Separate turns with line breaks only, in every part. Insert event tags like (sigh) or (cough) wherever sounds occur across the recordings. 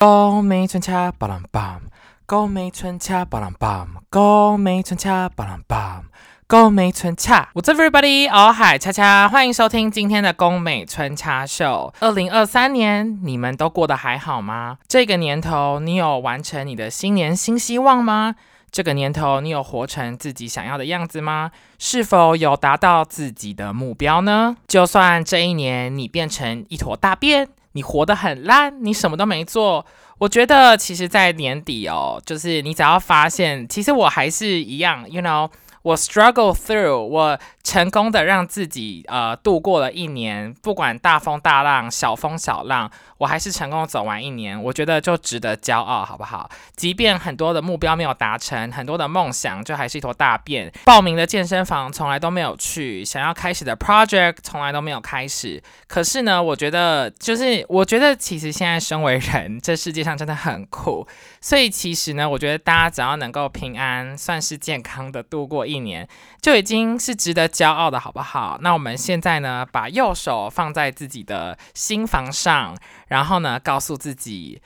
高美春恰巴朗巴，高美春恰巴朗巴，高美春恰巴朗巴，高美春恰。What's everybody？哦嗨，恰恰，欢迎收听今天的宫美春恰秀。二零二三年，你们都过得还好吗？这个年头，你有完成你的新年新希望吗？这个年头，你有活成自己想要的样子吗？是否有达到自己的目标呢？就算这一年你变成一坨大便。你活得很烂，你什么都没做。我觉得其实，在年底哦，就是你只要发现，其实我还是一样，you know。我 struggle through，我成功的让自己呃度过了一年，不管大风大浪、小风小浪，我还是成功走完一年。我觉得就值得骄傲，好不好？即便很多的目标没有达成，很多的梦想就还是一坨大便。报名的健身房从来都没有去，想要开始的 project 从来都没有开始。可是呢，我觉得就是我觉得其实现在身为人，这世界上真的很酷。所以其实呢，我觉得大家只要能够平安，算是健康的度过。一年就已经是值得骄傲的，好不好？那我们现在呢，把右手放在自己的心房上，然后呢，告诉自己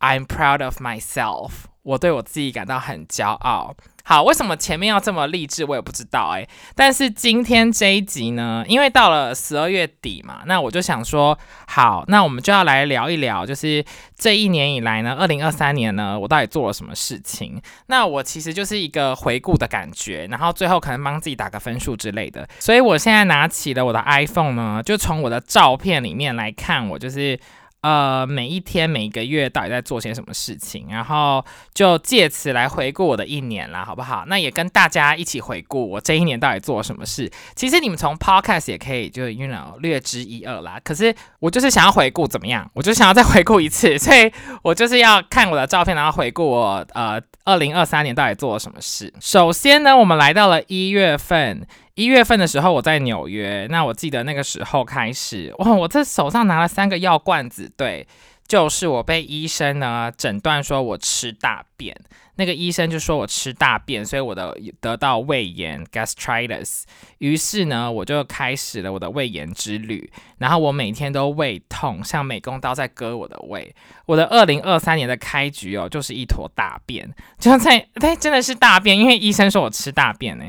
，I'm proud of myself，我对我自己感到很骄傲。好，为什么前面要这么励志？我也不知道哎。但是今天这一集呢，因为到了十二月底嘛，那我就想说，好，那我们就要来聊一聊，就是这一年以来呢，二零二三年呢，我到底做了什么事情？那我其实就是一个回顾的感觉，然后最后可能帮自己打个分数之类的。所以我现在拿起了我的 iPhone 呢，就从我的照片里面来看，我就是。呃，每一天、每一个月到底在做些什么事情，然后就借此来回顾我的一年啦，好不好？那也跟大家一起回顾我这一年到底做了什么事。其实你们从 podcast 也可以就 you know 略知一二啦。可是我就是想要回顾怎么样？我就想要再回顾一次，所以我就是要看我的照片，然后回顾我呃二零二三年到底做了什么事。首先呢，我们来到了一月份。一月份的时候，我在纽约。那我记得那个时候开始，哇，我这手上拿了三个药罐子，对，就是我被医生呢诊断说我吃大便。那个医生就说我吃大便，所以我的得到胃炎 （gastritis）。于是呢，我就开始了我的胃炎之旅。然后我每天都胃痛，像美工刀在割我的胃。我的二零二三年的开局哦，就是一坨大便，就在，哎，真的是大便，因为医生说我吃大便呢。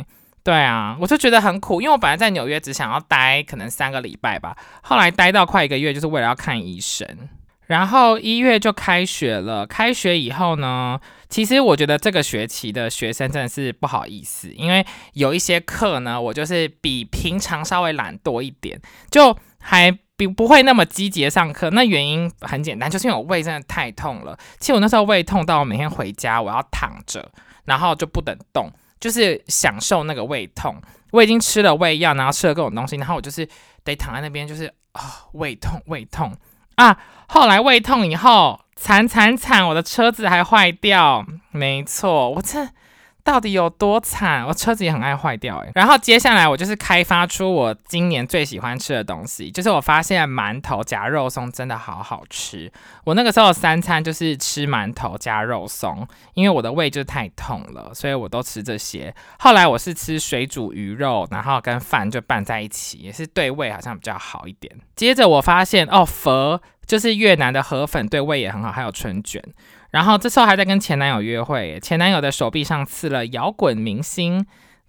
对啊，我就觉得很苦，因为我本来在纽约只想要待可能三个礼拜吧，后来待到快一个月，就是为了要看医生。然后一月就开学了，开学以后呢，其实我觉得这个学期的学生真的是不好意思，因为有一些课呢，我就是比平常稍微懒惰一点，就还比不会那么积极上课。那原因很简单，就是因为我胃真的太痛了。其实我那时候胃痛到我每天回家我要躺着，然后就不能动。就是享受那个胃痛，我已经吃了胃药，然后吃了各种东西，然后我就是得躺在那边，就是啊胃痛胃痛啊。后来胃痛以后，惨惨惨，我的车子还坏掉。没错，我这。到底有多惨？我车子也很爱坏掉诶。然后接下来我就是开发出我今年最喜欢吃的东西，就是我发现馒头夹肉松真的好好吃。我那个时候三餐就是吃馒头加肉松，因为我的胃就太痛了，所以我都吃这些。后来我是吃水煮鱼肉，然后跟饭就拌在一起，也是对胃好像比较好一点。接着我发现哦，佛就是越南的河粉对胃也很好，还有春卷。然后这时候还在跟前男友约会，前男友的手臂上刺了“摇滚明星”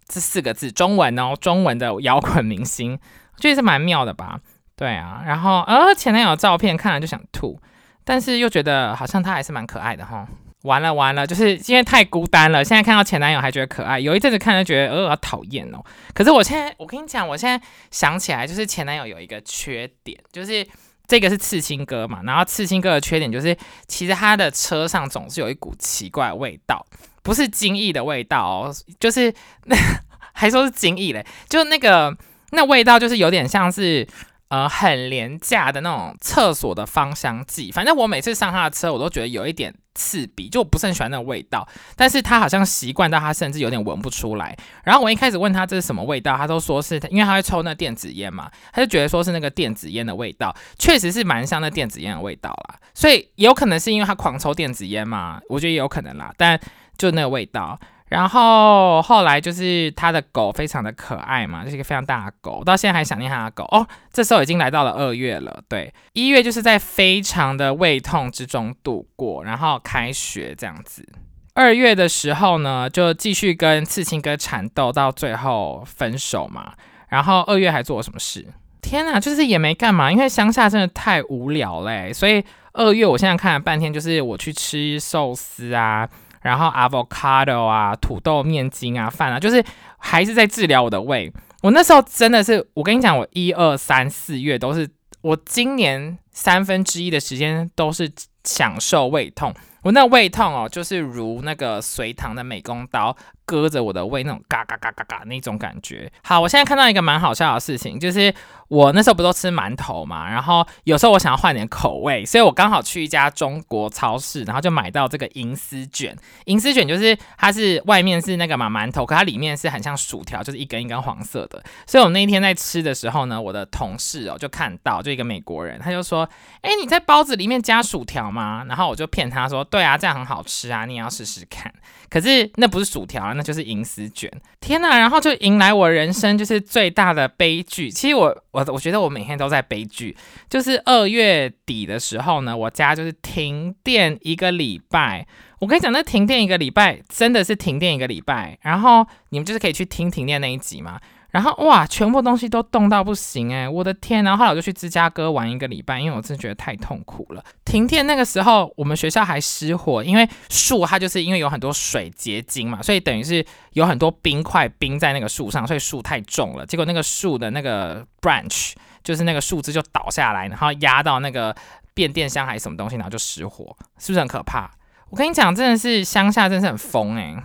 这四个字，中文哦，中文的摇滚明星，我觉得是蛮妙的吧？对啊，然后呃，前男友照片看了就想吐，但是又觉得好像他还是蛮可爱的哈。完了完了，就是因为太孤单了，现在看到前男友还觉得可爱，有一阵子看就觉得呃讨厌哦。可是我现在我跟你讲，我现在想起来，就是前男友有一个缺点，就是。这个是刺青哥嘛，然后刺青哥的缺点就是，其实他的车上总是有一股奇怪味道，不是精益的味道哦，就是那 (laughs) 还说是精益嘞，就那个那味道就是有点像是。呃，很廉价的那种厕所的芳香剂，反正我每次上他的车，我都觉得有一点刺鼻，就我不是很喜欢那个味道。但是他好像习惯到他甚至有点闻不出来。然后我一开始问他这是什么味道，他都说是因为他会抽那电子烟嘛，他就觉得说是那个电子烟的味道，确实是蛮像那电子烟的味道啦。所以有可能是因为他狂抽电子烟嘛，我觉得也有可能啦。但就那个味道。然后后来就是他的狗非常的可爱嘛，就是一个非常大的狗，到现在还想念他的狗哦。这时候已经来到了二月了，对，一月就是在非常的胃痛之中度过，然后开学这样子。二月的时候呢，就继续跟刺青哥缠斗，到最后分手嘛。然后二月还做了什么事？天哪，就是也没干嘛，因为乡下真的太无聊嘞。所以二月我现在看了半天，就是我去吃寿司啊。然后 avocado 啊，土豆面筋啊，饭啊，就是还是在治疗我的胃。我那时候真的是，我跟你讲，我一二三四月都是，我今年三分之一的时间都是享受胃痛。我那胃痛哦，就是如那个隋唐的美工刀。割着我的胃那种嘎嘎嘎嘎嘎那种感觉。好，我现在看到一个蛮好笑的事情，就是我那时候不都吃馒头嘛，然后有时候我想要换点口味，所以我刚好去一家中国超市，然后就买到这个银丝卷。银丝卷就是它是外面是那个嘛馒头，可它里面是很像薯条，就是一根一根黄色的。所以我那一天在吃的时候呢，我的同事哦就看到，就一个美国人，他就说：“哎，你在包子里面加薯条吗？”然后我就骗他说：“对啊，这样很好吃啊，你也要试试看。”可是那不是薯条啊。那就是银丝卷，天哪！然后就迎来我人生就是最大的悲剧。其实我我我觉得我每天都在悲剧。就是二月底的时候呢，我家就是停电一个礼拜。我跟你讲，那停电一个礼拜真的是停电一个礼拜。然后你们就是可以去听停电那一集嘛。然后哇，全部东西都冻到不行哎，我的天！然后后来我就去芝加哥玩一个礼拜，因为我真的觉得太痛苦了。停电那个时候，我们学校还失火，因为树它就是因为有很多水结晶嘛，所以等于是有很多冰块冰在那个树上，所以树太重了，结果那个树的那个 branch 就是那个树枝就倒下来，然后压到那个变电箱还是什么东西，然后就失火，是不是很可怕？我跟你讲，真的是乡下，真是很疯哎。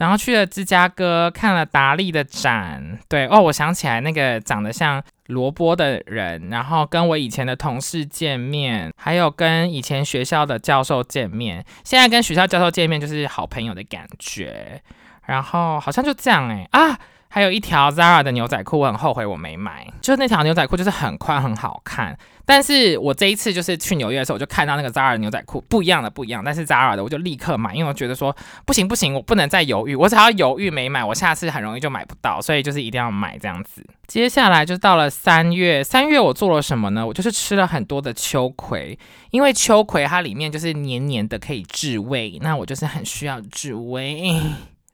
然后去了芝加哥，看了达利的展。对哦，我想起来那个长得像萝卜的人，然后跟我以前的同事见面，还有跟以前学校的教授见面。现在跟学校教授见面就是好朋友的感觉。然后好像就这样哎啊。还有一条 Zara 的牛仔裤，我很后悔我没买。就是那条牛仔裤，就是很宽很好看。但是我这一次就是去纽约的时候，我就看到那个 Zara 的牛仔裤，不一样的不一样。但是 Zara 的我就立刻买，因为我觉得说不行不行，我不能再犹豫。我只要犹豫没买，我下次很容易就买不到。所以就是一定要买这样子。接下来就到了三月，三月我做了什么呢？我就是吃了很多的秋葵，因为秋葵它里面就是黏黏的，可以治胃。那我就是很需要治胃。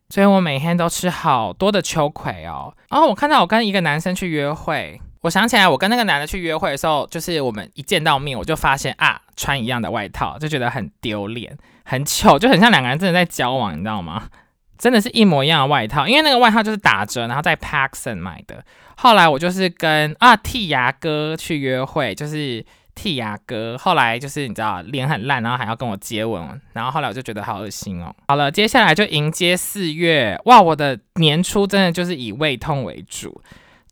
所以我每天都吃好多的秋葵哦。然后我看到我跟一个男生去约会，我想起来我跟那个男的去约会的时候，就是我们一见到面，我就发现啊，穿一样的外套，就觉得很丢脸，很糗，就很像两个人真的在交往，你知道吗？真的是一模一样的外套，因为那个外套就是打折，然后在 Paxson 买的。后来我就是跟啊剔牙哥去约会，就是。剔牙哥，后来就是你知道脸很烂，然后还要跟我接吻，然后后来我就觉得好恶心哦。好了，接下来就迎接四月，哇，我的年初真的就是以胃痛为主。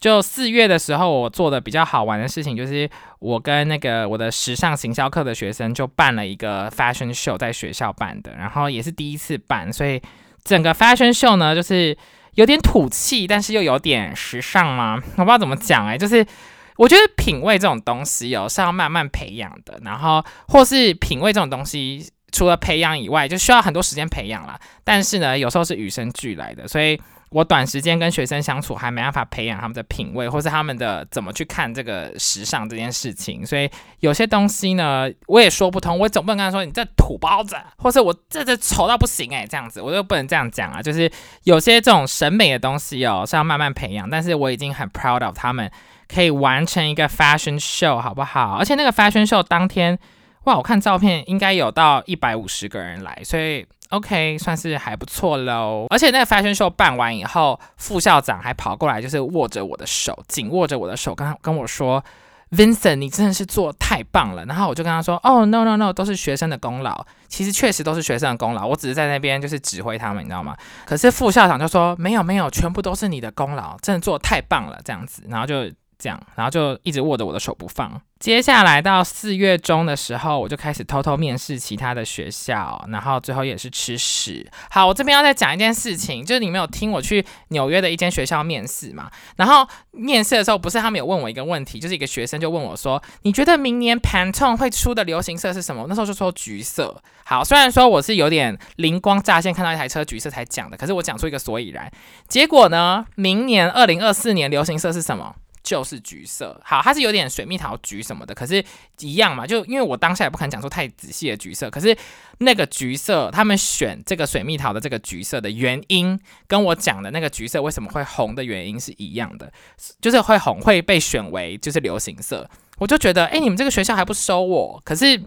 就四月的时候，我做的比较好玩的事情就是，我跟那个我的时尚行销课的学生就办了一个 fashion show，在学校办的，然后也是第一次办，所以整个 fashion show 呢，就是有点土气，但是又有点时尚嘛，我不知道怎么讲哎，就是。我觉得品味这种东西哦是要慢慢培养的，然后或是品味这种东西，除了培养以外，就需要很多时间培养啦。但是呢，有时候是与生俱来的，所以我短时间跟学生相处还没办法培养他们的品味，或是他们的怎么去看这个时尚这件事情。所以有些东西呢，我也说不通。我总不能跟他说你这土包子，或者我这这丑到不行诶，这样子我就不能这样讲啊。就是有些这种审美的东西哦是要慢慢培养，但是我已经很 proud of 他们。可以完成一个 fashion show，好不好？而且那个 fashion show 当天，哇，我看照片应该有到一百五十个人来，所以 OK，算是还不错喽。而且那个 fashion show 办完以后，副校长还跑过来，就是握着我的手，紧握着我的手，跟跟我说：“Vincent，你真的是做太棒了。”然后我就跟他说：“哦，no no no，都是学生的功劳。其实确实都是学生的功劳，我只是在那边就是指挥他们，你知道吗？可是副校长就说：没有没有，全部都是你的功劳，真的做太棒了，这样子。然后就。这样，然后就一直握着我的手不放。接下来到四月中的时候，我就开始偷偷面试其他的学校，然后最后也是吃屎。好，我这边要再讲一件事情，就是你没有听我去纽约的一间学校面试嘛？然后面试的时候，不是他们有问我一个问题，就是一个学生就问我说：“你觉得明年 Pantone 会出的流行色是什么？”那时候就说橘色。好，虽然说我是有点灵光乍现，看到一台车橘色才讲的，可是我讲出一个所以然。结果呢，明年二零二四年流行色是什么？就是橘色，好，它是有点水蜜桃橘什么的，可是一样嘛，就因为我当下也不肯讲出太仔细的橘色，可是那个橘色，他们选这个水蜜桃的这个橘色的原因，跟我讲的那个橘色为什么会红的原因是一样的，就是会红会被选为就是流行色，我就觉得，哎，你们这个学校还不收我，可是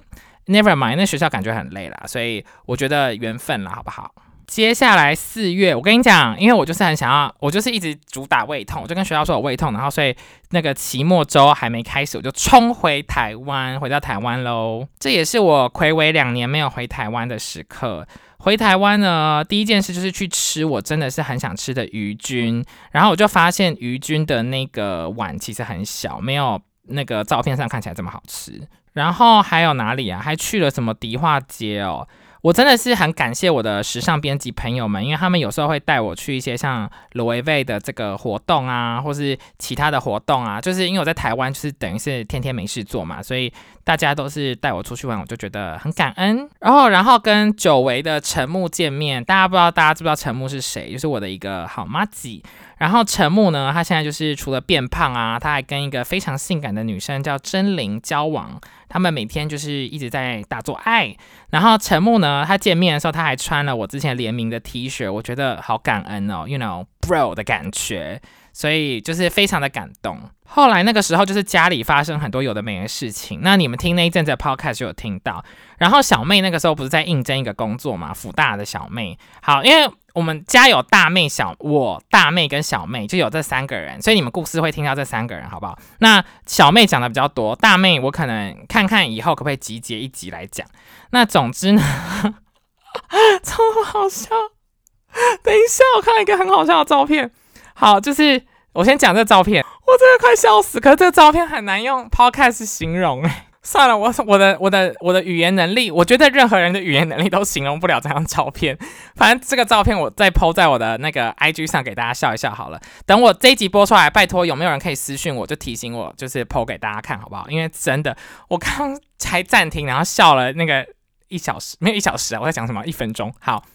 never mind，那学校感觉很累啦，所以我觉得缘分啦，好不好？接下来四月，我跟你讲，因为我就是很想要，我就是一直主打胃痛，我就跟学校说我胃痛，然后所以那个期末周还没开始，我就冲回台湾，回到台湾喽。这也是我暌违两年没有回台湾的时刻。回台湾呢，第一件事就是去吃我真的是很想吃的鱼菌，然后我就发现鱼菌的那个碗其实很小，没有那个照片上看起来这么好吃。然后还有哪里啊？还去了什么迪化街哦。我真的是很感谢我的时尚编辑朋友们，因为他们有时候会带我去一些像罗维威的这个活动啊，或是其他的活动啊。就是因为我在台湾，就是等于是天天没事做嘛，所以大家都是带我出去玩，我就觉得很感恩。然后，然后跟久违的陈木见面，大家不知道大家知不知道陈木是谁？就是我的一个好妈子。然后陈木呢，他现在就是除了变胖啊，他还跟一个非常性感的女生叫真玲交往。他们每天就是一直在大做爱，然后陈木呢，他见面的时候他还穿了我之前联名的 T 恤，我觉得好感恩哦，you know bro 的感觉，所以就是非常的感动。后来那个时候就是家里发生很多有的没的事情，那你们听那一阵子的 podcast 就有听到。然后小妹那个时候不是在应征一个工作嘛，福大的小妹，好，因为。我们家有大妹、小我、大妹跟小妹，就有这三个人，所以你们故事会听到这三个人，好不好？那小妹讲的比较多，大妹我可能看看以后可不可以集结一集来讲。那总之呢，超好笑。等一下，我看一个很好笑的照片。好，就是我先讲这照片，我真的快笑死。可是这个照片很难用 podcast 形容哎。算了，我我的我的我的语言能力，我觉得任何人的语言能力都形容不了这张照片。反正这个照片我再 PO 在我的那个 IG 上给大家笑一笑好了。等我这一集播出来，拜托有没有人可以私信我，就提醒我，就是 PO 给大家看好不好？因为真的，我刚才暂停，然后笑了那个一小时，没有一小时啊，我在讲什么？一分钟。好。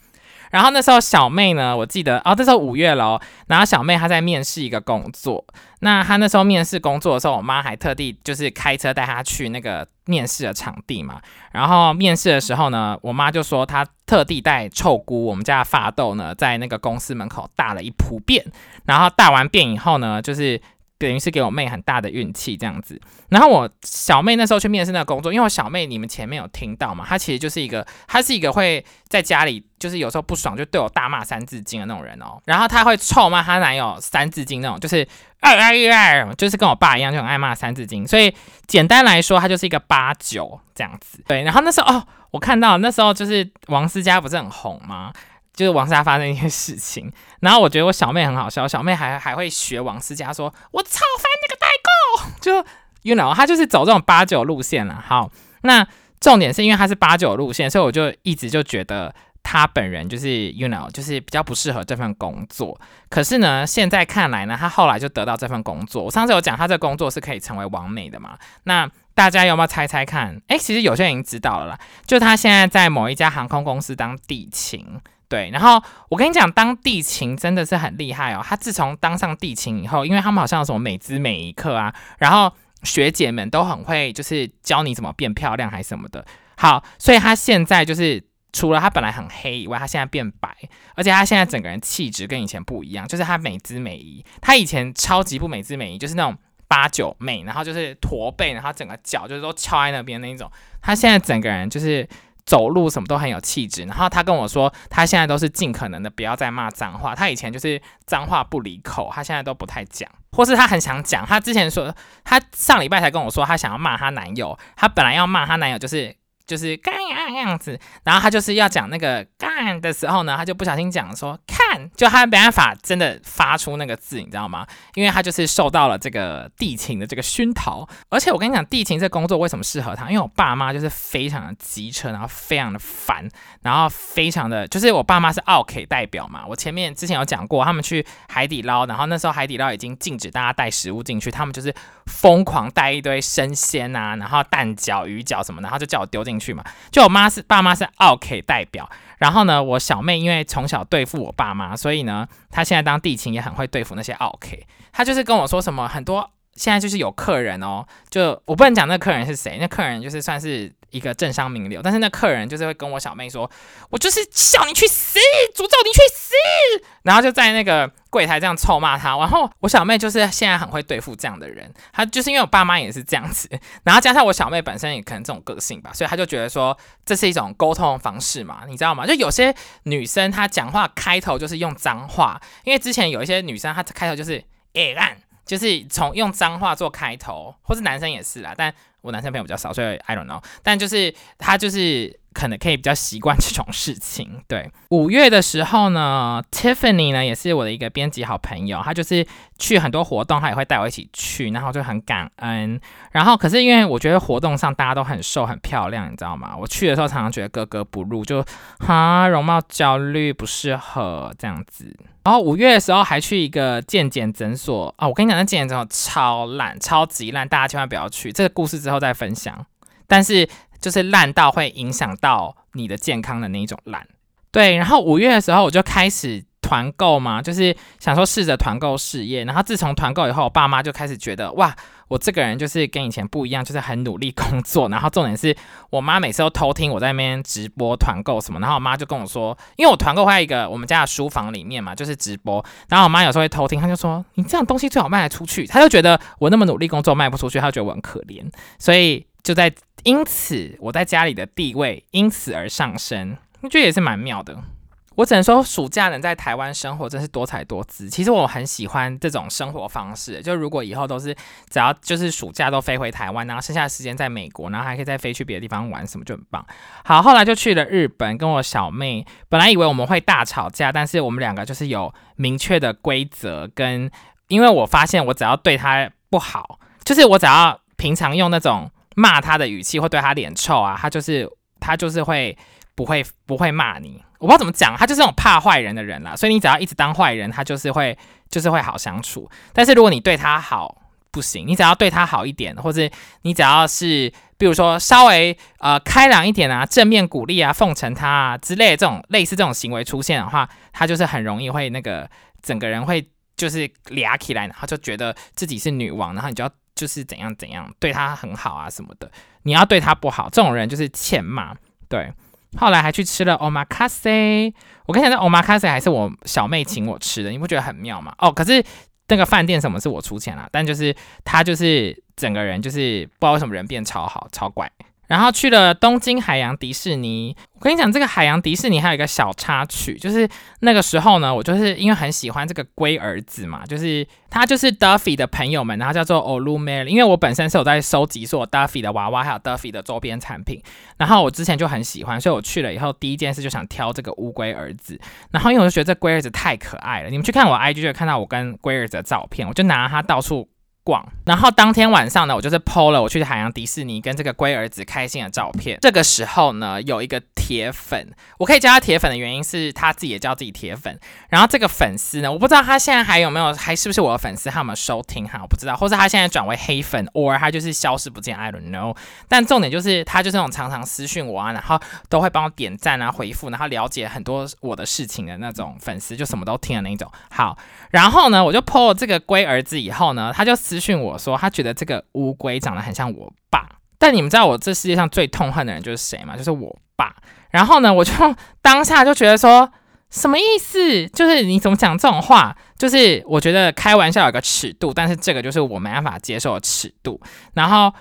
然后那时候小妹呢，我记得哦，那时候五月了，然后小妹她在面试一个工作。那她那时候面试工作的时候，我妈还特地就是开车带她去那个面试的场地嘛。然后面试的时候呢，我妈就说她特地带臭菇，我们家的发豆呢，在那个公司门口大了一铺便。然后大完便以后呢，就是。等于是给我妹很大的运气这样子，然后我小妹那时候去面试那个工作，因为我小妹你们前面有听到嘛，她其实就是一个，她是一个会在家里就是有时候不爽就对我大骂三字经的那种人哦，然后她会臭骂她男友三字经那种，就是二二二，就是跟我爸一样就很爱骂三字经，所以简单来说，她就是一个八九这样子。对，然后那时候哦，我看到那时候就是王思佳不是很红吗？就是王思佳发生一些事情，然后我觉得我小妹很好笑，小妹还还会学王思佳说：“我操翻那个代购。”就 you know，她就是走这种八九路线了。好，那重点是因为她是八九路线，所以我就一直就觉得她本人就是 you know，就是比较不适合这份工作。可是呢，现在看来呢，她后来就得到这份工作。我上次有讲她这工作是可以成为王美的嘛？那大家有没有猜猜看？哎，其实有些人已经知道了啦，就她现在在某一家航空公司当地勤。对，然后我跟你讲，当地勤真的是很厉害哦。他自从当上地勤以后，因为他们好像有什么美姿美仪课啊，然后学姐们都很会，就是教你怎么变漂亮还是什么的。好，所以他现在就是除了他本来很黑以外，他现在变白，而且他现在整个人气质跟以前不一样，就是他美姿美仪。他以前超级不美姿美仪，就是那种八九妹，然后就是驼背，然后整个脚就是都翘在那边那一种。他现在整个人就是。走路什么都很有气质，然后他跟我说，他现在都是尽可能的不要再骂脏话。他以前就是脏话不离口，他现在都不太讲，或是他很想讲。他之前说，他上礼拜才跟我说，他想要骂她男友。他本来要骂她男友，就是就是干呀样子，然后他就是要讲那个干的时候呢，他就不小心讲说看，就他没办法真的发出那个字，你知道吗？因为他就是受到了这个地勤的这个熏陶。而且我跟你讲，地勤这工作为什么适合他？因为我爸妈就是非常的急车，然后非常的烦，然后非常的就是我爸妈是奥 K 代表嘛。我前面之前有讲过，他们去海底捞，然后那时候海底捞已经禁止大家带食物进去，他们就是疯狂带一堆生鲜啊，然后蛋饺、鱼饺什么，然后就叫我丢进进去嘛。就我妈是爸妈是奥 K 代表，然后呢，我小妹因为从小对付我爸妈，所以呢，她现在当地勤也很会对付那些奥 K。她就是跟我说什么很多，现在就是有客人哦，就我不能讲那客人是谁，那客人就是算是。一个政商名流，但是那客人就是会跟我小妹说：“我就是叫你去死，诅咒你去死。”然后就在那个柜台这样臭骂他。然后我小妹就是现在很会对付这样的人，她就是因为我爸妈也是这样子，然后加上我小妹本身也可能这种个性吧，所以她就觉得说这是一种沟通方式嘛，你知道吗？就有些女生她讲话开头就是用脏话，因为之前有一些女生她开头就是诶烂，就是从用脏话做开头，或是男生也是啦，但。我男生朋友比较少，所以 I don't know。但就是他就是可能可以比较习惯这种事情。对，五月的时候呢，Tiffany 呢也是我的一个编辑好朋友，他就是去很多活动，他也会带我一起去，然后就很感恩。然后可是因为我觉得活动上大家都很瘦很漂亮，你知道吗？我去的时候常常觉得格格不入，就哈容貌焦虑不适合这样子。然后五月的时候还去一个健检诊所啊，我跟你讲，那健检诊所超烂，超级烂，大家千万不要去。这个故事之后再分享，但是就是烂到会影响到你的健康的那一种烂。对，然后五月的时候我就开始。团购嘛，就是想说试着团购事业。然后自从团购以后，我爸妈就开始觉得哇，我这个人就是跟以前不一样，就是很努力工作。然后重点是我妈每次都偷听我在那边直播团购什么。然后我妈就跟我说，因为我团购在一个我们家的书房里面嘛，就是直播。然后我妈有时候会偷听，她就说你这样东西最好卖得出去。她就觉得我那么努力工作卖不出去，她觉得我很可怜。所以就在因此我在家里的地位因此而上升，我觉得也是蛮妙的。我只能说，暑假能在台湾生活真是多彩多姿。其实我很喜欢这种生活方式。就如果以后都是只要就是暑假都飞回台湾，然后剩下的时间在美国，然后还可以再飞去别的地方玩，什么就很棒。好，后来就去了日本，跟我小妹。本来以为我们会大吵架，但是我们两个就是有明确的规则，跟因为我发现我只要对她不好，就是我只要平常用那种骂他的语气，或对他脸臭啊，他就是他就是会不会不会骂你。我不知道怎么讲，他就是那种怕坏人的人啦，所以你只要一直当坏人，他就是会就是会好相处。但是如果你对他好不行，你只要对他好一点，或者你只要是比如说稍微呃开朗一点啊，正面鼓励啊，奉承他啊之类的这种类似这种行为出现的话，他就是很容易会那个整个人会就是嗲起来，然后就觉得自己是女王，然后你就要就是怎样怎样对他很好啊什么的。你要对他不好，这种人就是欠骂，对。后来还去吃了 omakase，我跟你讲，那 omakase 还是我小妹请我吃的，你不觉得很妙吗？哦，可是那个饭店什么是我出钱啦，但就是他就是整个人就是不知道为什么人变超好，超乖。然后去了东京海洋迪士尼。我跟你讲，这个海洋迪士尼还有一个小插曲，就是那个时候呢，我就是因为很喜欢这个龟儿子嘛，就是他就是 Duffy 的朋友们，然后叫做 Olumel。因为我本身是有在收集所有 Duffy 的娃娃，还有 Duffy 的周边产品，然后我之前就很喜欢，所以我去了以后，第一件事就想挑这个乌龟儿子。然后因为我就觉得这龟儿子太可爱了，你们去看我 IG 就看到我跟龟儿子的照片，我就拿它到处。逛，然后当天晚上呢，我就是 PO 了我去海洋迪士尼跟这个龟儿子开心的照片。这个时候呢，有一个铁粉，我可以叫他铁粉的原因是他自己也叫自己铁粉。然后这个粉丝呢，我不知道他现在还有没有，还是不是我的粉丝，他有没有收听哈？我不知道，或者他现在转为黑粉，or 他就是消失不见，I don't know。但重点就是他就是那种常常私讯我啊，然后都会帮我点赞啊、回复，然后了解很多我的事情的那种粉丝，就什么都听的那种。好，然后呢，我就 PO 了这个龟儿子以后呢，他就。私讯我说，他觉得这个乌龟长得很像我爸。但你们知道我这世界上最痛恨的人就是谁吗？就是我爸。然后呢，我就当下就觉得说，什么意思？就是你怎么讲这种话？就是我觉得开玩笑有个尺度，但是这个就是我没办法接受的尺度。然后，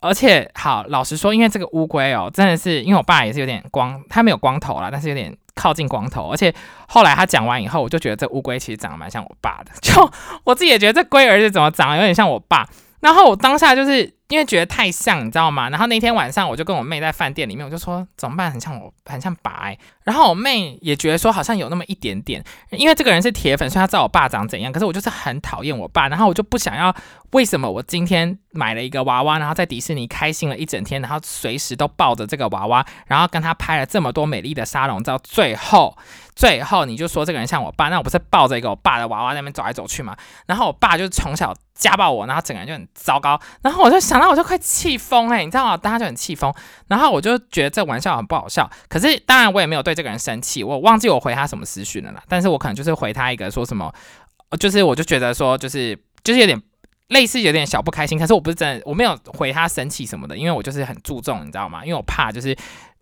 而且好老实说，因为这个乌龟哦，真的是因为我爸也是有点光，他没有光头啦，但是有点。靠近光头，而且后来他讲完以后，我就觉得这乌龟其实长得蛮像我爸的。就 (laughs) 我自己也觉得这龟儿子怎么长得有点像我爸。然后我当下就是因为觉得太像，你知道吗？然后那天晚上我就跟我妹在饭店里面，我就说怎么办？很像我，很像白。然后我妹也觉得说好像有那么一点点，因为这个人是铁粉，所以他知道我爸长怎样。可是我就是很讨厌我爸，然后我就不想要。为什么我今天买了一个娃娃，然后在迪士尼开心了一整天，然后随时都抱着这个娃娃，然后跟他拍了这么多美丽的沙龙照，最后最后你就说这个人像我爸，那我不是抱着一个我爸的娃娃那边走来走去嘛？然后我爸就从小家暴我，然后整个人就很糟糕，然后我就想到我就快气疯哎，你知道吗？当时就很气疯，然后我就觉得这玩笑很不好笑，可是当然我也没有对这个人生气，我忘记我回他什么私讯了啦，但是我可能就是回他一个说什么，就是我就觉得说就是就是有点。类似有点小不开心，可是我不是真的，我没有回他生气什么的，因为我就是很注重，你知道吗？因为我怕就是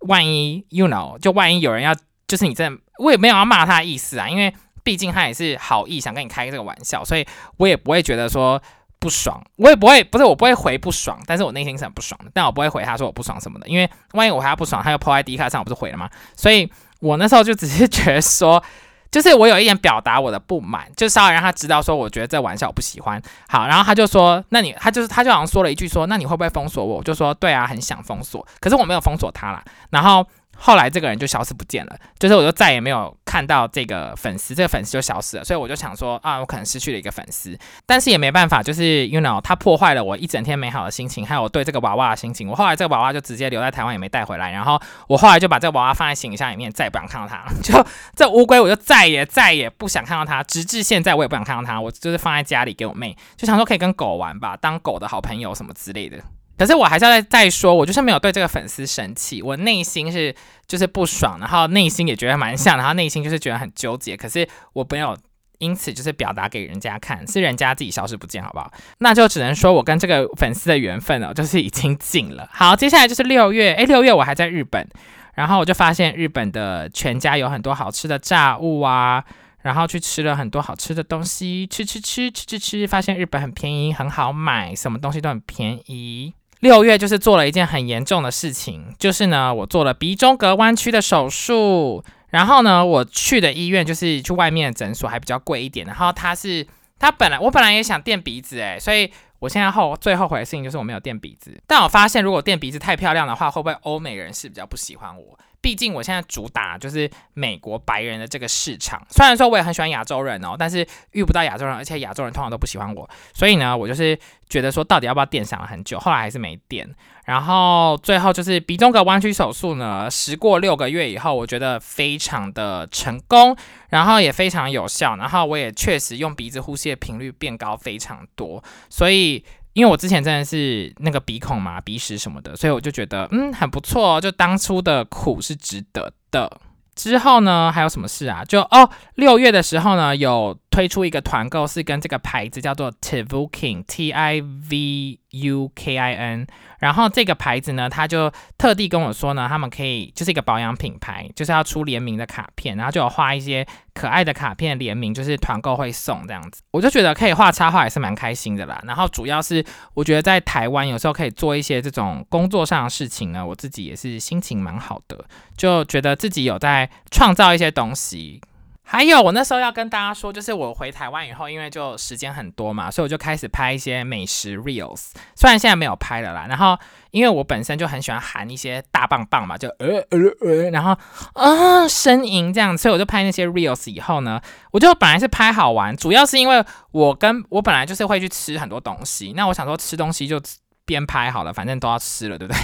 万一，you know，就万一有人要，就是你真的，我也没有要骂他的意思啊，因为毕竟他也是好意想跟你开这个玩笑，所以我也不会觉得说不爽，我也不会，不是我不会回不爽，但是我内心是很不爽的，但我不会回他说我不爽什么的，因为万一我还要不爽，他又抛在第一卡上，我不是回了吗？所以我那时候就只是 (laughs) 觉得说。就是我有一点表达我的不满，就稍微让他知道说，我觉得这玩笑我不喜欢。好，然后他就说，那你他就是他就好像说了一句说，那你会不会封锁我？我就说，对啊，很想封锁，可是我没有封锁他啦。然后。后来这个人就消失不见了，就是我就再也没有看到这个粉丝，这个粉丝就消失了，所以我就想说啊，我可能失去了一个粉丝，但是也没办法，就是 you know，他破坏了我一整天美好的心情，还有我对这个娃娃的心情。我后来这个娃娃就直接留在台湾，也没带回来。然后我后来就把这个娃娃放在行李箱里面，再也不想看到它。(laughs) 就这乌龟，我就再也再也不想看到它，直至现在我也不想看到它。我就是放在家里给我妹，就想说可以跟狗玩吧，当狗的好朋友什么之类的。可是我还是要再再说，我就是没有对这个粉丝生气，我内心是就是不爽，然后内心也觉得蛮像，然后内心就是觉得很纠结。可是我没有因此就是表达给人家看，是人家自己消失不见，好不好？那就只能说我跟这个粉丝的缘分哦，就是已经尽了。好，接下来就是六月，(laughs) 诶，六月我还在日本，然后我就发现日本的全家有很多好吃的炸物啊，然后去吃了很多好吃的东西，吃吃吃吃吃吃，发现日本很便宜，很好买，什么东西都很便宜。六月就是做了一件很严重的事情，就是呢，我做了鼻中隔弯曲的手术。然后呢，我去的医院就是去外面的诊所，还比较贵一点。然后他是他本来我本来也想垫鼻子，诶，所以我现在后最后悔的事情就是我没有垫鼻子。但我发现如果垫鼻子太漂亮的话，会不会欧美人士比较不喜欢我？毕竟我现在主打就是美国白人的这个市场，虽然说我也很喜欢亚洲人哦，但是遇不到亚洲人，而且亚洲人通常都不喜欢我，所以呢，我就是觉得说到底要不要垫，想了很久，后来还是没垫。然后最后就是鼻中隔弯曲手术呢，时过六个月以后，我觉得非常的成功，然后也非常有效，然后我也确实用鼻子呼吸的频率变高非常多，所以。因为我之前真的是那个鼻孔嘛、鼻屎什么的，所以我就觉得嗯很不错哦，就当初的苦是值得的。之后呢还有什么事啊？就哦六月的时候呢有推出一个团购，是跟这个牌子叫做 Tivukin T I V U K I N。然后这个牌子呢，他就特地跟我说呢，他们可以就是一个保养品牌，就是要出联名的卡片，然后就有画一些可爱的卡片联名，就是团购会送这样子。我就觉得可以画插画也是蛮开心的啦。然后主要是我觉得在台湾有时候可以做一些这种工作上的事情呢，我自己也是心情蛮好的，就觉得自己有在创造一些东西。还有，我那时候要跟大家说，就是我回台湾以后，因为就时间很多嘛，所以我就开始拍一些美食 reels。虽然现在没有拍了啦，然后因为我本身就很喜欢含一些大棒棒嘛，就呃呃呃，然后啊呻吟这样，所以我就拍那些 reels 以后呢，我就本来是拍好玩，主要是因为我跟我本来就是会去吃很多东西，那我想说吃东西就边拍好了，反正都要吃了，对不对？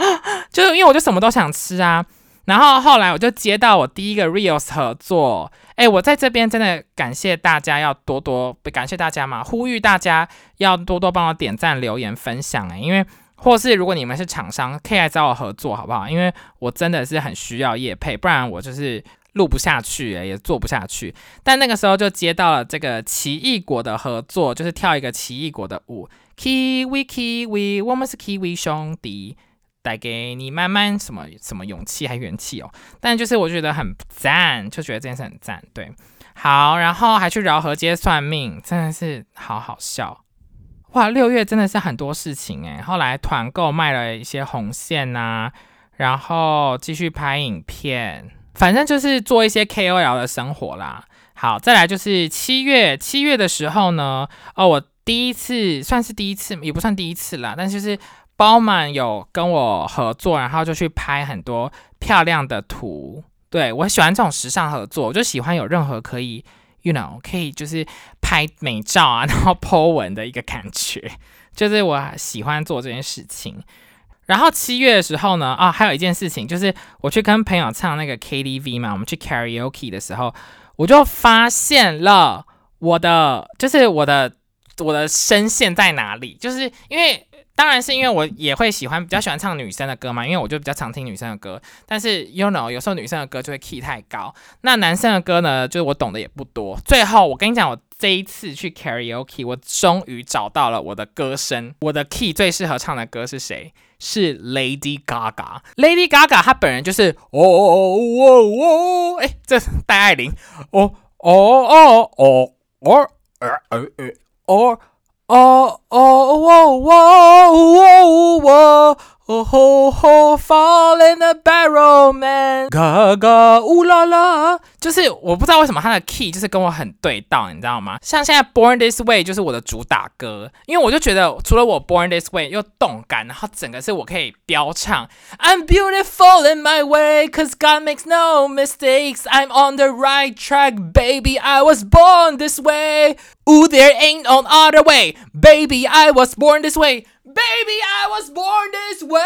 (laughs) 就是因为我就什么都想吃啊。然后后来我就接到我第一个 reels 合作，哎，我在这边真的感谢大家，要多多感谢大家嘛，呼吁大家要多多帮我点赞、留言、分享，哎，因为或是如果你们是厂商，可以来找我合作，好不好？因为我真的是很需要业配，不然我就是录不下去，哎，也做不下去。但那个时候就接到了这个奇异果的合作，就是跳一个奇异果的舞，Kiwi Kiwi，我们是 Kiwi 兄弟。带给你慢慢什么什么勇气还元气哦，但就是我觉得很赞，就觉得这件事很赞，对，好，然后还去饶河街算命，真的是好好笑，哇，六月真的是很多事情诶。后来团购卖了一些红线呐，然后继续拍影片，反正就是做一些 KOL 的生活啦。好，再来就是七月，七月的时候呢，哦，我第一次算是第一次，也不算第一次啦，但就是包满有跟我合作，然后就去拍很多漂亮的图。对我喜欢这种时尚合作，我就喜欢有任何可以，you know，可以就是拍美照啊，然后 po 文的一个感觉，(laughs) 就是我喜欢做这件事情。然后七月的时候呢，啊，还有一件事情就是我去跟朋友唱那个 KTV 嘛，我们去 karaoke 的时候。我就发现了我的，就是我的我的声线在哪里，就是因为当然是因为我也会喜欢比较喜欢唱女生的歌嘛，因为我就比较常听女生的歌。但是 you know 有时候女生的歌就会 key 太高，那男生的歌呢，就是我懂得也不多。最后我跟你讲，我这一次去 karaoke，我终于找到了我的歌声，我的 key 最适合唱的歌是谁？是 Lady Gaga。Lady Gaga 她本人就是哦哦哦哦，哎，这戴爱玲，哦哦哦哦哦，呃呃呃，哦哦哦哦哦哦。Oh ho ho, fall in the barrel, man. Gaga, ooh la la，就是我不知道为什么他的 key 就是跟我很对到，你知道吗？像现在 Born This Way 就是我的主打歌，因为我就觉得除了我 Born This Way 又动感，然后整个是我可以飙唱。I'm beautiful in my way, cause God makes no mistakes. I'm on the right track, baby. I was born this way. Ooh, there ain't no other way, baby. I was born this way. Baby, I was born this way。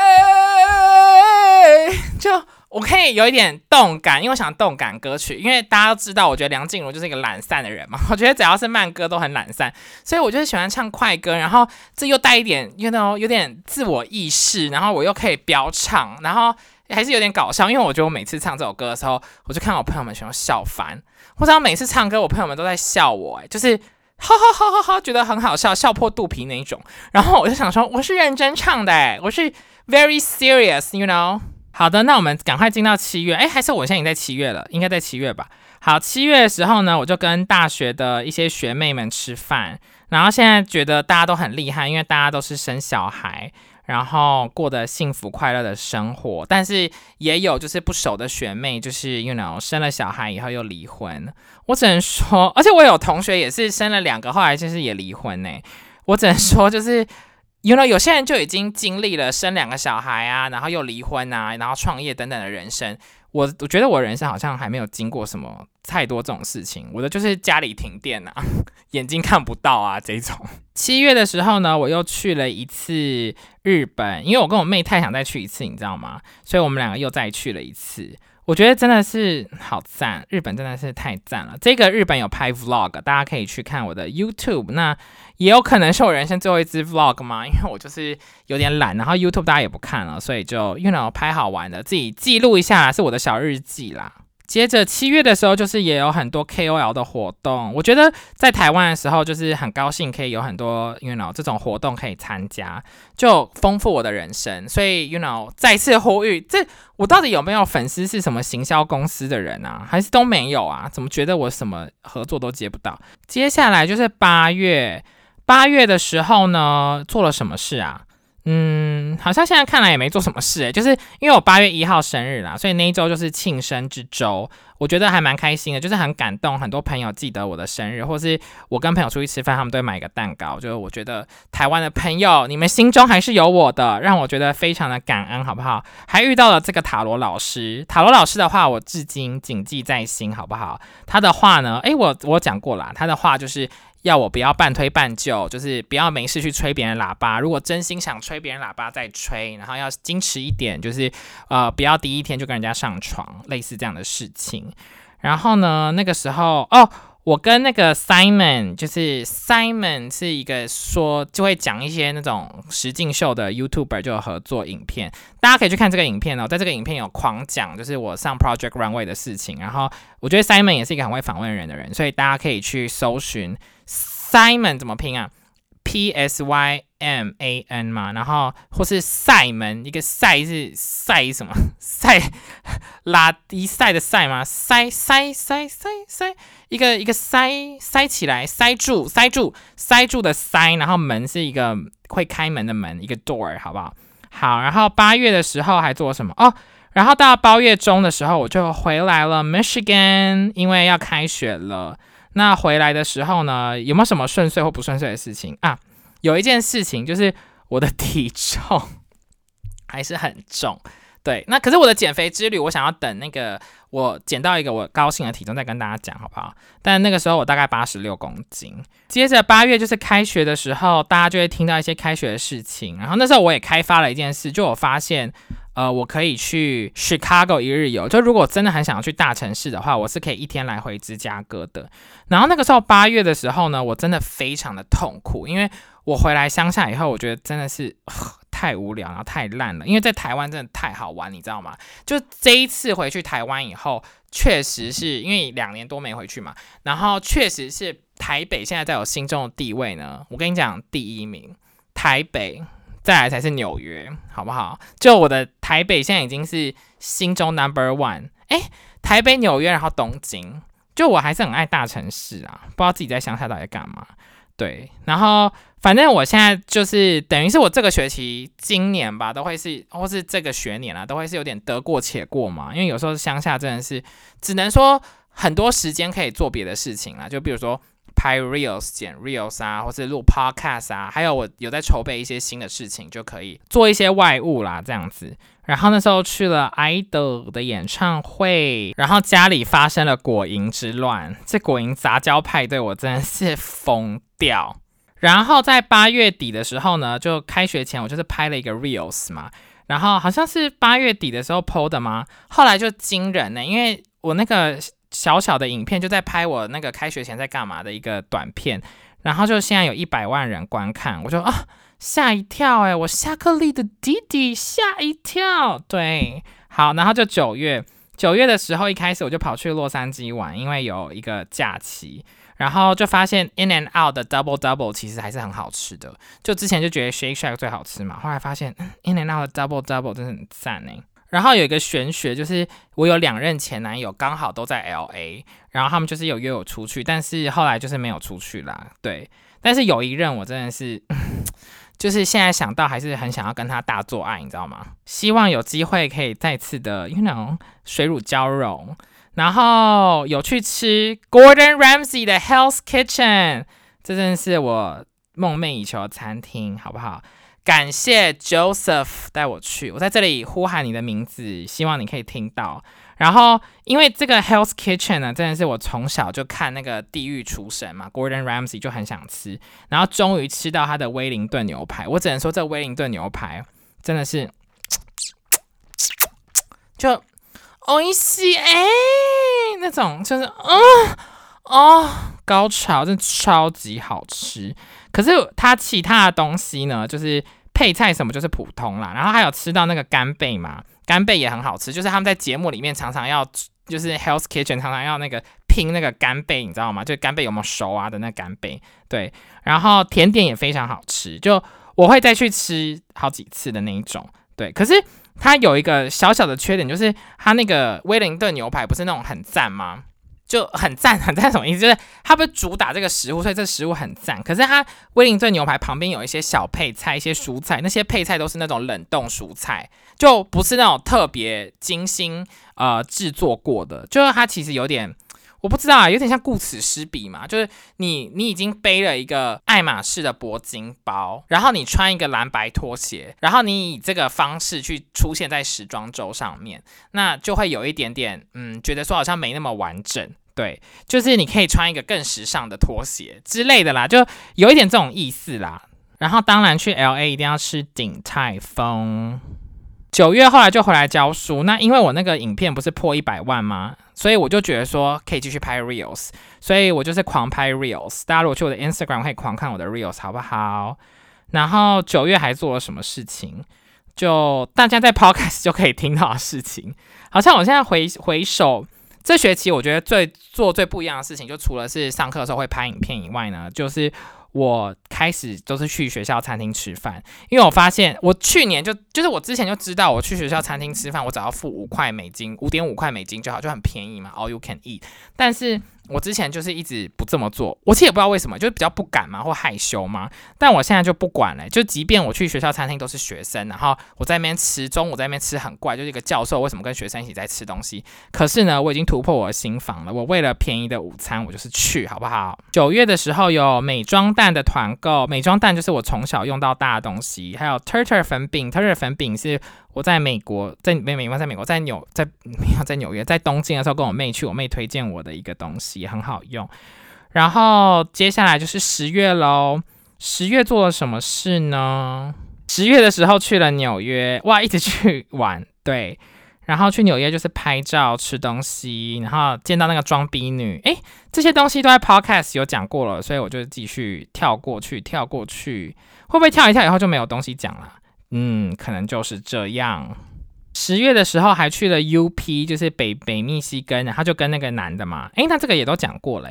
就我可以有一点动感，因为我想动感歌曲。因为大家都知道，我觉得梁静茹就是一个懒散的人嘛。我觉得只要是慢歌都很懒散，所以我就是喜欢唱快歌。然后这又带一点，you know，有点自我意识。然后我又可以飙唱，然后还是有点搞笑。因为我觉得我每次唱这首歌的时候，我就看我朋友们全都笑翻。或者每次唱歌，我朋友们都在笑我，哎，就是。哈哈哈哈哈，觉得很好笑，笑破肚皮那一种。然后我就想说，我是认真唱的，我是 very serious，you know。好的，那我们赶快进到七月，哎，还是我现在已经在七月了，应该在七月吧。好，七月的时候呢，我就跟大学的一些学妹们吃饭，然后现在觉得大家都很厉害，因为大家都是生小孩。然后过得幸福快乐的生活，但是也有就是不熟的学妹，就是 you know 生了小孩以后又离婚。我只能说，而且我有同学也是生了两个，后来就是也离婚呢。我只能说，就是 you know 有些人就已经经历了生两个小孩啊，然后又离婚啊，然后创业等等的人生。我我觉得我人生好像还没有经过什么太多这种事情，我的就是家里停电啊，(laughs) 眼睛看不到啊这种。七月的时候呢，我又去了一次日本，因为我跟我妹太想再去一次，你知道吗？所以我们两个又再去了一次。我觉得真的是好赞，日本真的是太赞了。这个日本有拍 vlog，大家可以去看我的 YouTube。那也有可能是我人生最后一支 vlog 嘛，因为我就是有点懒，然后 YouTube 大家也不看了，所以就 you know 拍好玩的，自己记录一下，是我的小日记啦。接着七月的时候，就是也有很多 KOL 的活动。我觉得在台湾的时候，就是很高兴可以有很多 you know 这种活动可以参加，就丰富我的人生。所以 you know 再次呼吁，这我到底有没有粉丝是什么行销公司的人啊？还是都没有啊？怎么觉得我什么合作都接不到？接下来就是八月，八月的时候呢，做了什么事啊？嗯，好像现在看来也没做什么事诶，就是因为我八月一号生日啦，所以那一周就是庆生之周，我觉得还蛮开心的，就是很感动，很多朋友记得我的生日，或是我跟朋友出去吃饭，他们都会买一个蛋糕，就是我觉得台湾的朋友，你们心中还是有我的，让我觉得非常的感恩，好不好？还遇到了这个塔罗老师，塔罗老师的话，我至今谨记在心，好不好？他的话呢，诶，我我讲过了，他的话就是。要我不要半推半就，就是不要没事去吹别人喇叭。如果真心想吹别人喇叭，再吹。然后要矜持一点，就是呃，不要第一天就跟人家上床，类似这样的事情。然后呢，那个时候哦，我跟那个 Simon，就是 Simon 是一个说就会讲一些那种实境秀的 YouTuber，就合作影片。大家可以去看这个影片哦，在这个影片有狂讲，就是我上 Project Runway 的事情。然后我觉得 Simon 也是一个很会访问人的人，所以大家可以去搜寻。Simon 怎么拼啊？P S Y M A N 嘛，然后或是塞门，一个塞是塞什么？(laughs) 塞拉迪塞的塞吗？塞塞塞塞塞，一个一个塞塞起来，塞住塞住塞住的塞，然后门是一个会开门的门，一个 door，好不好？好，然后八月的时候还做什么？哦。然后到八月中的时候，我就回来了 Michigan，因为要开学了。那回来的时候呢，有没有什么顺遂或不顺遂的事情啊？有一件事情就是我的体重还是很重。对，那可是我的减肥之旅，我想要等那个我减到一个我高兴的体重再跟大家讲，好不好？但那个时候我大概八十六公斤。接着八月就是开学的时候，大家就会听到一些开学的事情。然后那时候我也开发了一件事，就我发现，呃，我可以去 Chicago 一日游。就如果真的很想要去大城市的话，我是可以一天来回芝加哥的。然后那个时候八月的时候呢，我真的非常的痛苦，因为我回来乡下以后，我觉得真的是。太无聊，然后太烂了，因为在台湾真的太好玩，你知道吗？就这一次回去台湾以后，确实是因为两年多没回去嘛，然后确实是台北现在在我心中的地位呢。我跟你讲，第一名台北，再来才是纽约，好不好？就我的台北现在已经是心中 number one，哎，台北、纽约，然后东京，就我还是很爱大城市啊，不知道自己在乡下到底干嘛。对，然后反正我现在就是等于是我这个学期今年吧，都会是或是这个学年啊，都会是有点得过且过嘛。因为有时候乡下真的是只能说很多时间可以做别的事情啦，就比如说拍 reels、剪 reels 啊，或是录 podcast 啊，还有我有在筹备一些新的事情，就可以做一些外务啦，这样子。然后那时候去了 idol 的演唱会，然后家里发生了果蝇之乱，这果蝇杂交派对我真的是疯掉。然后在八月底的时候呢，就开学前我就是拍了一个 reels 嘛，然后好像是八月底的时候 PO 的吗？后来就惊人呢，因为我那个小小的影片就在拍我那个开学前在干嘛的一个短片，然后就现在有一百万人观看，我就啊。吓一跳哎！我夏克力的弟弟吓一跳。对，好，然后就九月，九月的时候一开始我就跑去洛杉矶玩，因为有一个假期，然后就发现 In and Out 的 Double Double 其实还是很好吃的。就之前就觉得 Shake Shack 最好吃嘛，后来发现 In and Out 的 Double Double 真的很赞哎。然后有一个玄学，就是我有两任前男友刚好都在 LA，然后他们就是有约我出去，但是后来就是没有出去啦。对，但是有一任我真的是。(laughs) 就是现在想到还是很想要跟他大做爱，你知道吗？希望有机会可以再次的，you know，水乳交融，然后有去吃 Gordon Ramsay 的 Health Kitchen，这真的是我梦寐以求的餐厅，好不好？感谢 Joseph 带我去，我在这里呼喊你的名字，希望你可以听到。然后，因为这个 Hell's Kitchen 呢，真的是我从小就看那个地狱厨神嘛，Gordon Ramsay 就很想吃，然后终于吃到他的威灵顿牛排。我只能说，这威灵顿牛排真的是，(tsk) 就哦一西哎那种，就是嗯哦高潮，真的超级好吃。可是它其他的东西呢，就是配菜什么就是普通啦，然后还有吃到那个干贝嘛。干贝也很好吃，就是他们在节目里面常常要，就是 Health Kitchen 常常要那个拼那个干贝，你知道吗？就干贝有没有熟啊的那干贝，对。然后甜点也非常好吃，就我会再去吃好几次的那一种，对。可是它有一个小小的缺点，就是它那个威灵顿牛排不是那种很赞吗？就很赞，很赞什么意思？就是它不是主打这个食物，所以这食物很赞。可是它威灵顿牛排旁边有一些小配菜，一些蔬菜，那些配菜都是那种冷冻蔬菜，就不是那种特别精心呃制作过的。就是它其实有点。我不知道啊，有点像顾此失彼嘛。就是你，你已经背了一个爱马仕的铂金包，然后你穿一个蓝白拖鞋，然后你以这个方式去出现在时装周上面，那就会有一点点，嗯，觉得说好像没那么完整。对，就是你可以穿一个更时尚的拖鞋之类的啦，就有一点这种意思啦。然后当然去 L A 一定要吃鼎泰丰。九月后来就回来教书，那因为我那个影片不是破一百万吗？所以我就觉得说可以继续拍 reels，所以我就是狂拍 reels。大家如果去我的 Instagram 可以狂看我的 reels，好不好？然后九月还做了什么事情？就大家在 (laughs) podcast 就可以听到的事情。好像我现在回回首这学期，我觉得最做最不一样的事情，就除了是上课的时候会拍影片以外呢，就是我开始都是去学校餐厅吃饭，因为我发现我去年就就是我之前就知道，我去学校餐厅吃饭，我只要付五块美金，五点五块美金就好，就很便宜嘛，all you can eat。但是我之前就是一直不这么做，我其实也不知道为什么，就是比较不敢嘛，或害羞嘛。但我现在就不管了，就即便我去学校餐厅都是学生，然后我在那边吃，中午在那边吃很怪，就是一个教授为什么跟学生一起在吃东西？可是呢，我已经突破我的心房了，我为了便宜的午餐，我就是去，好不好？九月的时候有美妆蛋的团购，美妆蛋就是我从小用到大的东西，还有 Turtle 粉饼，Turtle 粉饼是。我在美国，在美美国，在美国，在纽，在没有在纽约，在东京的时候，跟我妹去，我妹推荐我的一个东西，很好用。然后接下来就是十月喽，十月做了什么事呢？十月的时候去了纽约，哇，一直去玩，对。然后去纽约就是拍照、吃东西，然后见到那个装逼女，诶，这些东西都在 podcast 有讲过了，所以我就继续跳过去，跳过去，会不会跳一跳以后就没有东西讲了？嗯，可能就是这样。十月的时候还去了 UP，就是北北密西根，然后就跟那个男的嘛。诶，那这个也都讲过了，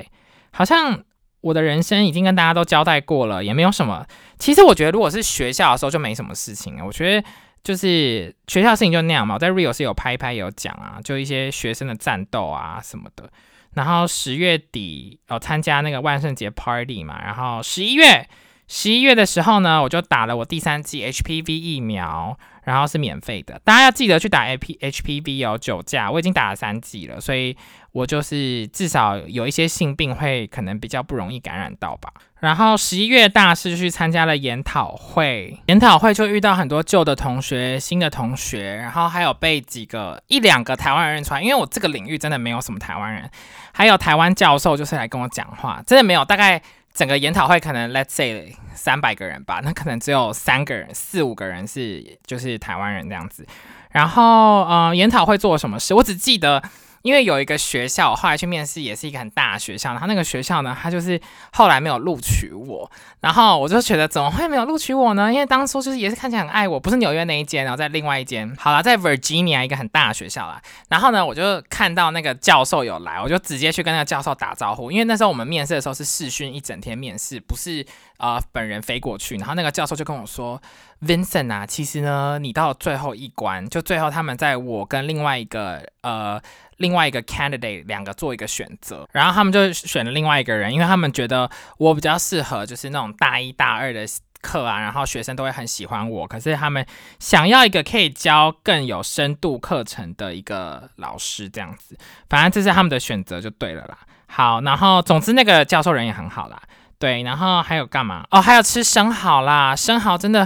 好像我的人生已经跟大家都交代过了，也没有什么。其实我觉得，如果是学校的时候就没什么事情啊。我觉得就是学校事情就那样嘛。我在 Real 是有拍一拍有讲啊，就一些学生的战斗啊什么的。然后十月底哦参加那个万圣节 Party 嘛，然后十一月。十一月的时候呢，我就打了我第三剂 HPV 疫苗，然后是免费的。大家要记得去打 HPV 哦，九价，我已经打了三剂了，所以我就是至少有一些性病会可能比较不容易感染到吧。然后十一月大四去参加了研讨会，研讨会就遇到很多旧的同学、新的同学，然后还有被几个一两个台湾人认出来，因为我这个领域真的没有什么台湾人，还有台湾教授就是来跟我讲话，真的没有，大概。整个研讨会可能 let's say 三百个人吧，(laughs) 那可能只有三个人、四五个人是就是台湾人这样子。然后呃，研讨会做了什么事？我只记得。因为有一个学校，后来去面试也是一个很大的学校，然后那个学校呢，他就是后来没有录取我，然后我就觉得怎么会没有录取我呢？因为当初就是也是看起来很爱我，不是纽约那一间，然后在另外一间，好了，在 Virginia 一个很大的学校啦。然后呢，我就看到那个教授有来，我就直接去跟那个教授打招呼，因为那时候我们面试的时候是试训一整天面试，不是呃本人飞过去。然后那个教授就跟我说，Vincent 啊，其实呢，你到最后一关，就最后他们在我跟另外一个呃。另外一个 candidate 两个做一个选择，然后他们就选了另外一个人，因为他们觉得我比较适合，就是那种大一大二的课啊，然后学生都会很喜欢我。可是他们想要一个可以教更有深度课程的一个老师，这样子，反正这是他们的选择就对了啦。好，然后总之那个教授人也很好啦，对，然后还有干嘛？哦，还有吃生蚝啦，生蚝真的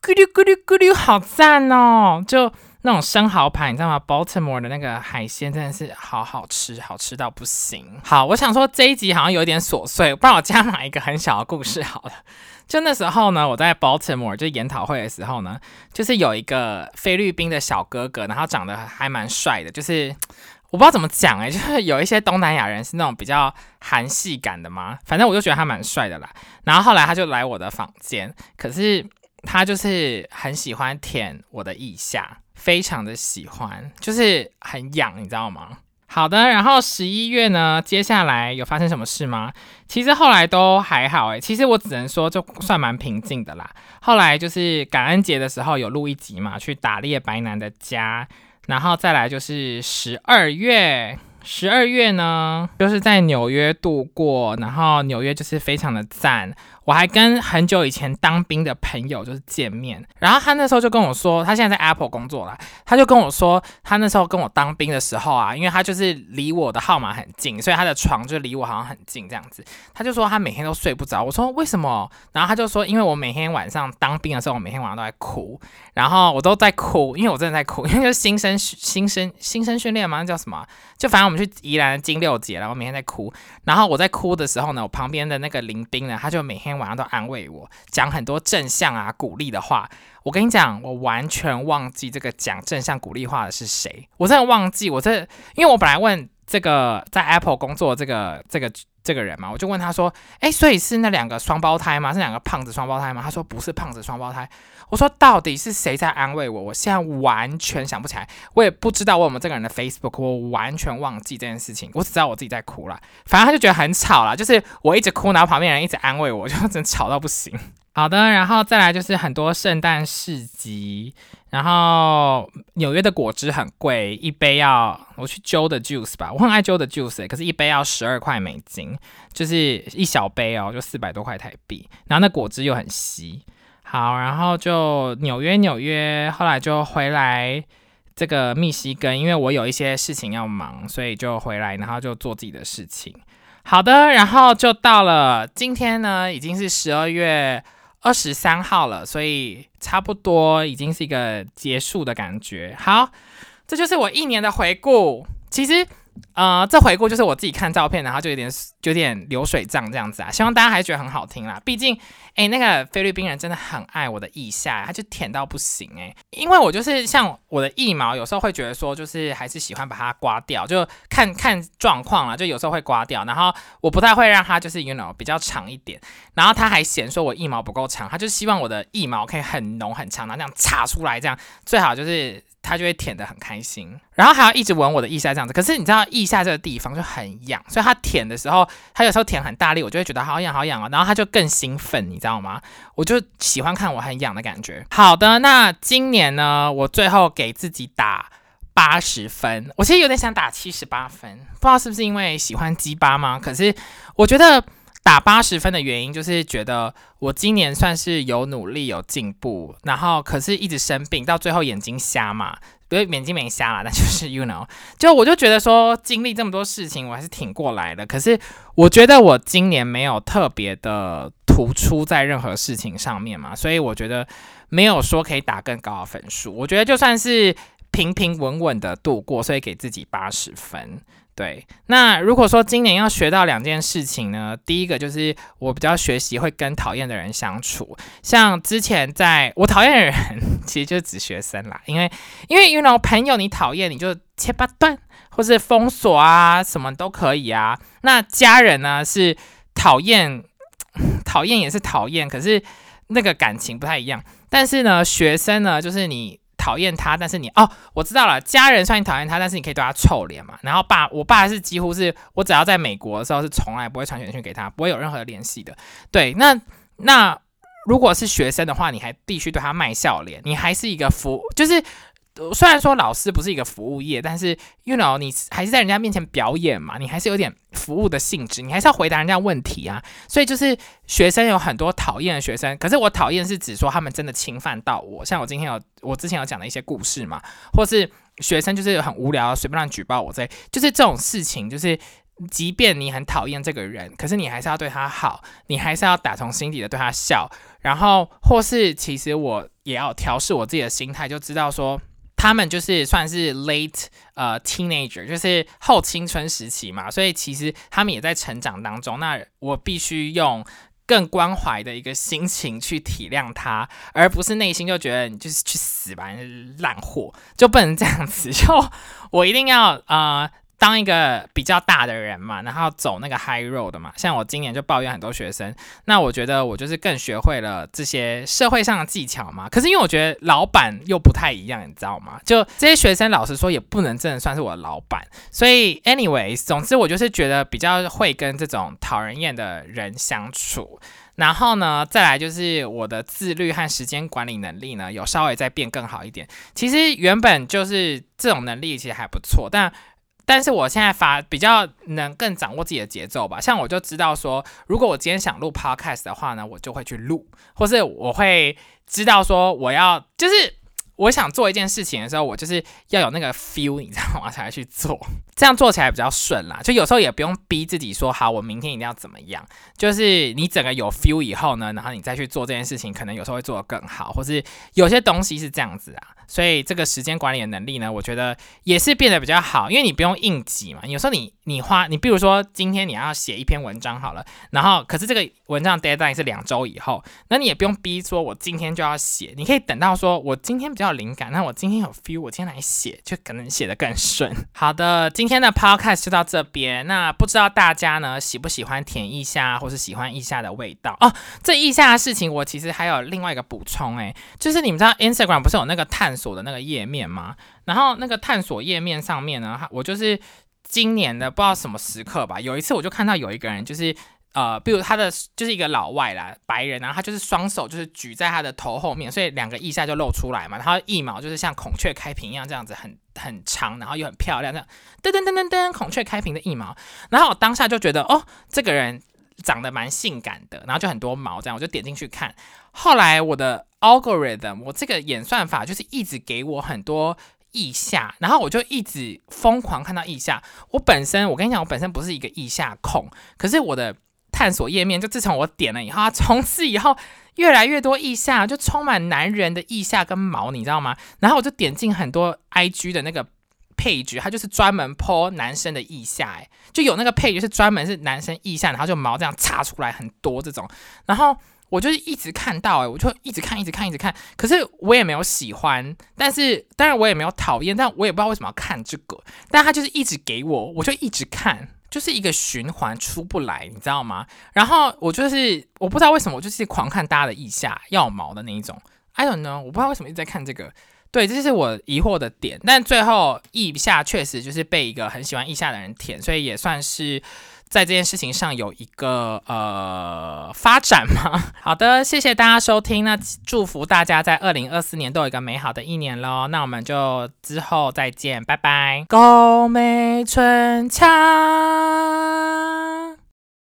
咕噜咕噜咕噜好赞哦，就。那种生蚝盘，你知道吗？Baltimore 的那个海鲜真的是好好吃，好吃到不行。好，我想说这一集好像有点琐碎，不然我加码一个很小的故事好了。(laughs) 就那时候呢，我在 Baltimore 就研讨会的时候呢，就是有一个菲律宾的小哥哥，然后长得还蛮帅的，就是我不知道怎么讲哎，(laughs) 就是有一些东南亚人是那种比较韩系感的嘛，反正我就觉得他蛮帅的啦。然后后来他就来我的房间，可是他就是很喜欢舔我的腋下。非常的喜欢，就是很痒，你知道吗？好的，然后十一月呢，接下来有发生什么事吗？其实后来都还好诶，其实我只能说就算蛮平静的啦。后来就是感恩节的时候有录一集嘛，去打猎白男的家，然后再来就是十二月，十二月呢就是在纽约度过，然后纽约就是非常的赞。我还跟很久以前当兵的朋友就是见面，然后他那时候就跟我说，他现在在 Apple 工作了，他就跟我说，他那时候跟我当兵的时候啊，因为他就是离我的号码很近，所以他的床就离我好像很近这样子，他就说他每天都睡不着。我说为什么？然后他就说，因为我每天晚上当兵的时候，我每天晚上都在哭，然后我都在哭，因为我真的在哭，因为就是新生新生新生训练嘛，那叫什么？就反正我们去宜兰金六节，然后每天在哭，然后我在哭的时候呢，我旁边的那个林兵呢，他就每天。晚上都安慰我，讲很多正向啊、鼓励的话。我跟你讲，我完全忘记这个讲正向鼓励话的是谁。我真的忘记，我这因为我本来问这个在 Apple 工作这个这个这个人嘛，我就问他说：“哎，所以是那两个双胞胎吗？是两个胖子双胞胎吗？”他说：“不是胖子双胞胎。”我说：“到底是谁在安慰我？”我现在完全想不起来，我也不知道我们这个人的 Facebook，我完全忘记这件事情。我只知道我自己在哭了，反正他就觉得很吵了，就是我一直哭，然后旁边人一直安慰我，就真吵到不行。好的，然后再来就是很多圣诞市集。然后纽约的果汁很贵，一杯要我去揪的 juice 吧，我很爱揪的 juice，可是一杯要十二块美金，就是一小杯哦，就四百多块台币。然后那果汁又很稀。好，然后就纽约纽约，后来就回来这个密西根，因为我有一些事情要忙，所以就回来，然后就做自己的事情。好的，然后就到了今天呢，已经是十二月。二十三号了，所以差不多已经是一个结束的感觉。好，这就是我一年的回顾。其实。呃，这回顾就是我自己看照片，然后就有点有点流水账这样子啊。希望大家还觉得很好听啦。毕竟，哎，那个菲律宾人真的很爱我的腋下，他就舔到不行哎。因为我就是像我的腋毛，有时候会觉得说，就是还是喜欢把它刮掉，就看看状况了，就有时候会刮掉。然后我不太会让它就是 you know 比较长一点。然后他还嫌说我腋毛不够长，他就希望我的腋毛可以很浓很长，然后这样插出来，这样最好就是。他就会舔得很开心，然后还要一直闻我的腋下这样子。可是你知道腋下这个地方就很痒，所以他舔的时候，他有时候舔很大力，我就会觉得好痒好痒啊。然后他就更兴奋，你知道吗？我就喜欢看我很痒的感觉。好的，那今年呢，我最后给自己打八十分。我其实有点想打七十八分，不知道是不是因为喜欢鸡巴吗？可是我觉得。打八十分的原因就是觉得我今年算是有努力有进步，然后可是一直生病，到最后眼睛瞎嘛，不是眼睛没瞎了，那就是 you know，就我就觉得说经历这么多事情，我还是挺过来的。可是我觉得我今年没有特别的突出在任何事情上面嘛，所以我觉得没有说可以打更高的分数。我觉得就算是平平稳稳的度过，所以给自己八十分。对，那如果说今年要学到两件事情呢，第一个就是我比较学习会跟讨厌的人相处，像之前在我讨厌的人，(laughs) 其实就是指学生啦，因为因为 you know 朋友你讨厌你就切八段，或是封锁啊，什么都可以啊。那家人呢是讨厌，(laughs) 讨厌也是讨厌，可是那个感情不太一样。但是呢，学生呢就是你。讨厌他，但是你哦，我知道了。家人算你讨厌他，但是你可以对他臭脸嘛。然后爸，我爸是几乎是我只要在美国的时候是从来不会传简讯给他，不会有任何联系的。对，那那如果是学生的话，你还必须对他卖笑脸，你还是一个服，就是。虽然说老师不是一个服务业，但是 you know 你还是在人家面前表演嘛，你还是有点服务的性质，你还是要回答人家问题啊。所以就是学生有很多讨厌的学生，可是我讨厌是指说他们真的侵犯到我，像我今天有我之前有讲的一些故事嘛，或是学生就是很无聊随便乱举报我这，就是这种事情，就是即便你很讨厌这个人，可是你还是要对他好，你还是要打从心底的对他笑，然后或是其实我也要调试我自己的心态，就知道说。他们就是算是 late 呃 teenager，就是后青春时期嘛，所以其实他们也在成长当中。那我必须用更关怀的一个心情去体谅他，而不是内心就觉得你就是去死吧，烂货，就不能这样子。就我一定要啊。当一个比较大的人嘛，然后走那个 high road 的嘛，像我今年就抱怨很多学生，那我觉得我就是更学会了这些社会上的技巧嘛。可是因为我觉得老板又不太一样，你知道吗？就这些学生，老实说也不能真的算是我的老板。所以，anyways，总之我就是觉得比较会跟这种讨人厌的人相处。然后呢，再来就是我的自律和时间管理能力呢，有稍微再变更好一点。其实原本就是这种能力其实还不错，但但是我现在发比较能更掌握自己的节奏吧，像我就知道说，如果我今天想录 podcast 的话呢，我就会去录，或是我会知道说我要就是我想做一件事情的时候，我就是要有那个 feel，你知道吗？才去做，(laughs) 这样做起来比较顺啦。就有时候也不用逼自己说好，我明天一定要怎么样，就是你整个有 feel 以后呢，然后你再去做这件事情，可能有时候会做得更好，或是有些东西是这样子啊。所以这个时间管理的能力呢，我觉得也是变得比较好，因为你不用应急嘛。有时候你你花你，比如说今天你要写一篇文章好了，然后可是这个文章 deadline 是两周以后，那你也不用逼说我今天就要写，你可以等到说我今天比较有灵感，那我今天有 feel，我今天来写就可能写得更顺。(laughs) 好的，今天的 podcast 就到这边。那不知道大家呢喜不喜欢甜腋下，或是喜欢腋下的味道哦？这腋下的事情，我其实还有另外一个补充，哎，就是你们知道 Instagram 不是有那个探索的那个页面吗？然后那个探索页面上面呢，我就是今年的不知道什么时刻吧，有一次我就看到有一个人，就是呃，比如他的就是一个老外啦，白人，然后他就是双手就是举在他的头后面，所以两个腋下就露出来嘛，然后腋毛就是像孔雀开屏一样这样子很很长，然后又很漂亮，这样噔噔噔噔噔，孔雀开屏的腋毛，然后我当下就觉得哦，这个人长得蛮性感的，然后就很多毛这样，我就点进去看，后来我的 algorithm，我这个演算法就是一直给我很多。腋下，然后我就一直疯狂看到腋下。我本身，我跟你讲，我本身不是一个腋下控，可是我的探索页面，就自从我点了以后，从此以后越来越多腋下，就充满男人的腋下跟毛，你知道吗？然后我就点进很多 IG 的那个配角，它就是专门剖男生的腋下，哎，就有那个配角是专门是男生腋下，然后就毛这样插出来很多这种，然后。我就是一直看到，哎，我就一直看，一直看，一直看。可是我也没有喜欢，但是当然我也没有讨厌，但我也不知道为什么要看这个。但他就是一直给我，我就一直看，就是一个循环出不来，你知道吗？然后我就是我不知道为什么，我就是狂看大家的腋下要毛的那一种。I don't know，我不知道为什么一直在看这个。对，这是我疑惑的点。但最后腋下确实就是被一个很喜欢意下的人舔，所以也算是。在这件事情上有一个呃发展嘛？(laughs) 好的，谢谢大家收听。那祝福大家在二零二四年都有一个美好的一年喽。那我们就之后再见，拜拜。高美春恰。